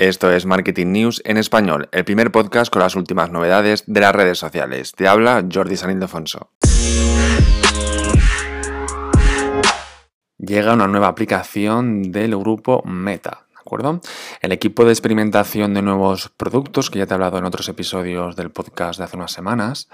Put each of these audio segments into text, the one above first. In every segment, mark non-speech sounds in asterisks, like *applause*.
Esto es Marketing News en español, el primer podcast con las últimas novedades de las redes sociales. Te habla Jordi San Ildefonso. Llega una nueva aplicación del grupo Meta. El equipo de experimentación de nuevos productos, que ya te he hablado en otros episodios del podcast de hace unas semanas,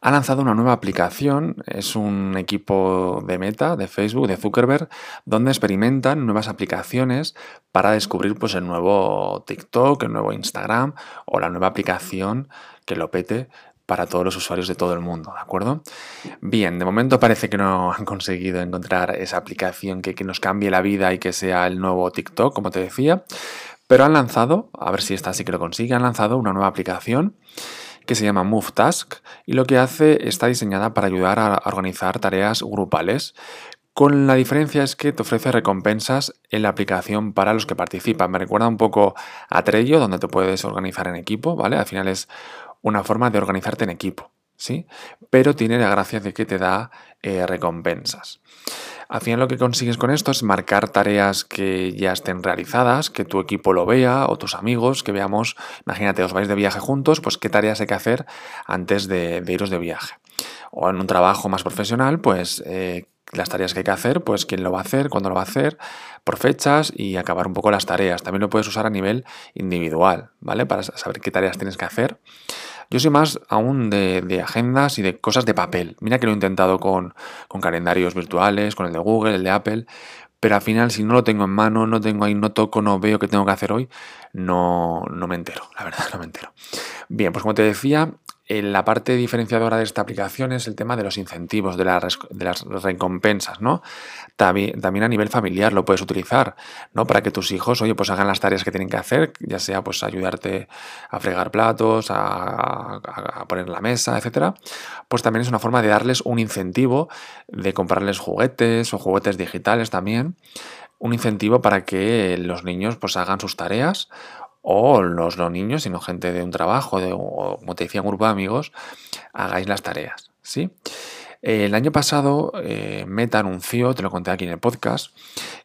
ha lanzado una nueva aplicación. Es un equipo de Meta, de Facebook, de Zuckerberg, donde experimentan nuevas aplicaciones para descubrir pues, el nuevo TikTok, el nuevo Instagram o la nueva aplicación que lo pete para todos los usuarios de todo el mundo, ¿de acuerdo? Bien, de momento parece que no *laughs* han conseguido encontrar esa aplicación que, que nos cambie la vida y que sea el nuevo TikTok, como te decía, pero han lanzado, a ver si esta sí que lo consigue, han lanzado una nueva aplicación que se llama Move Task y lo que hace está diseñada para ayudar a organizar tareas grupales. Con la diferencia es que te ofrece recompensas en la aplicación para los que participan. Me recuerda un poco a Trello, donde te puedes organizar en equipo, ¿vale? Al final es una forma de organizarte en equipo, ¿sí? Pero tiene la gracia de que te da eh, recompensas. Al final lo que consigues con esto es marcar tareas que ya estén realizadas, que tu equipo lo vea o tus amigos, que veamos, imagínate, os vais de viaje juntos, pues qué tareas hay que hacer antes de, iros de viaje. O en un trabajo más profesional, pues eh, las tareas que hay que hacer, pues quién lo va a hacer, cuándo lo va a hacer, por fechas y acabar un poco las tareas. También lo puedes usar a nivel individual, ¿vale? Para saber qué tareas tienes que hacer. Yo soy más aún de, agendas y de cosas de papel. Mira que lo he intentado con, calendarios virtuales, con el de Google, el de Apple, pero al final si no lo tengo en mano, no tengo ahí, no toco, no veo qué tengo que hacer hoy, no, no me entero, la verdad, no me entero. Bien, pues como te decía, la parte diferenciadora de esta aplicación es el tema de los incentivos, de, las recompensas, ¿no? También, también, a nivel familiar lo puedes utilizar, ¿no? Para que tus hijos, oye, pues hagan las tareas que tienen que hacer, ya sea pues ayudarte a fregar platos, a, a poner la mesa, etcétera. Pues también es una forma de darles un incentivo, de comprarles juguetes o juguetes digitales también un incentivo para que los niños pues hagan sus tareas o los no niños, sino gente de un trabajo, o como te decía, un grupo de amigos, hagáis las tareas. ¿sí? El año pasado eh, Meta anunció, te lo conté aquí en el podcast,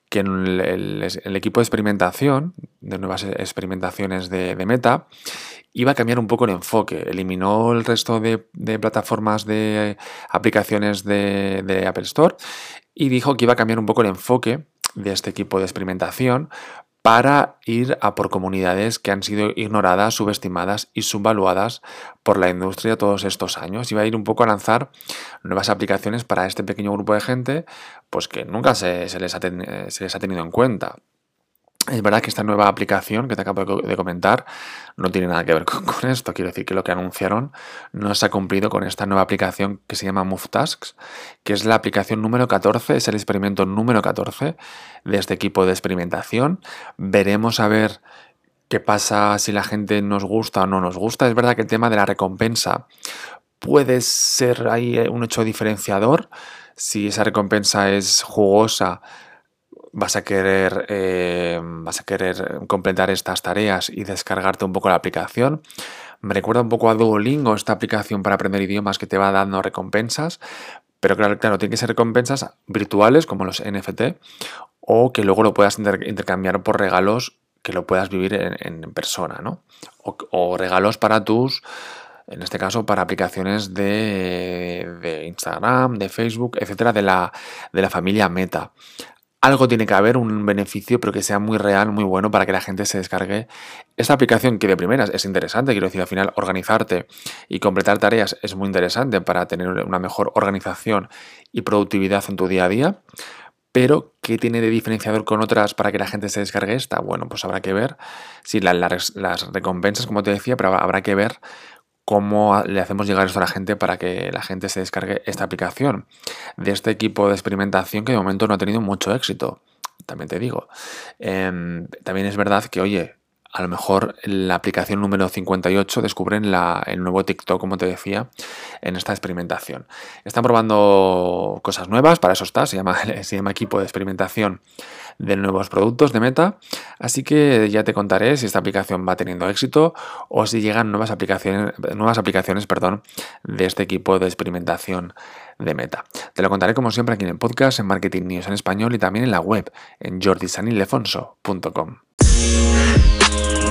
que el, equipo de experimentación, de nuevas experimentaciones de, Meta, iba a cambiar un poco el enfoque. Eliminó el resto de, plataformas de aplicaciones de Apple Store y dijo que iba a cambiar un poco el enfoque de este equipo de experimentación para ir a por comunidades que han sido ignoradas, subestimadas y subvaluadas por la industria todos estos años. Y va a ir un poco a lanzar nuevas aplicaciones para este pequeño grupo de gente pues que nunca se, les, ha se les ha tenido en cuenta. Es verdad que esta nueva aplicación que te acabo de comentar no tiene nada que ver con, esto. Quiero decir que lo que anunciaron no se ha cumplido con esta nueva aplicación que se llama Move Tasks, que es la aplicación número 14, es el experimento número 14 de este equipo de experimentación. Veremos a ver qué pasa si la gente nos gusta o no nos gusta. Es verdad que el tema de la recompensa puede ser ahí un hecho diferenciador. Si esa recompensa es jugosa, vas a querer, eh, vas a querer completar estas tareas y descargarte un poco la aplicación. Me recuerda un poco a Duolingo, esta aplicación para aprender idiomas que te va dando recompensas, pero claro, claro, tiene que ser recompensas virtuales como los NFT o que luego lo puedas intercambiar por regalos que lo puedas vivir en, persona, ¿no? O, regalos para tus, en este caso, para aplicaciones de, de Instagram, de Facebook, etcétera, de la, de la familia Meta algo tiene que haber, un beneficio, pero que sea muy real, muy bueno para que la gente se descargue esta aplicación que de primeras es interesante, quiero decir, al final organizarte y completar tareas es muy interesante para tener una mejor organización y productividad en tu día a día, pero ¿qué tiene de diferenciador con otras para que la gente se descargue esta? Bueno, pues habrá que ver si las recompensas, como te decía, pero habrá que ver cómo le hacemos llegar esto a la gente para que la gente se descargue esta aplicación de este equipo de experimentación que de momento no ha tenido mucho éxito. También te digo. Em, también es verdad que, oye, a lo mejor la aplicación número 58 descubren el nuevo TikTok, como te decía, en esta experimentación. Están probando cosas nuevas, para eso está, *laughs* se llama, equipo de experimentación de nuevos productos de Meta, así que ya te contaré si esta aplicación va teniendo éxito o si llegan nuevas aplicaciones, nuevas aplicaciones perdón, de este equipo de experimentación de Meta. Te lo contaré como siempre aquí en el podcast, en Marketing News en español y también en la web, en jordisanilefonso.com. Bye.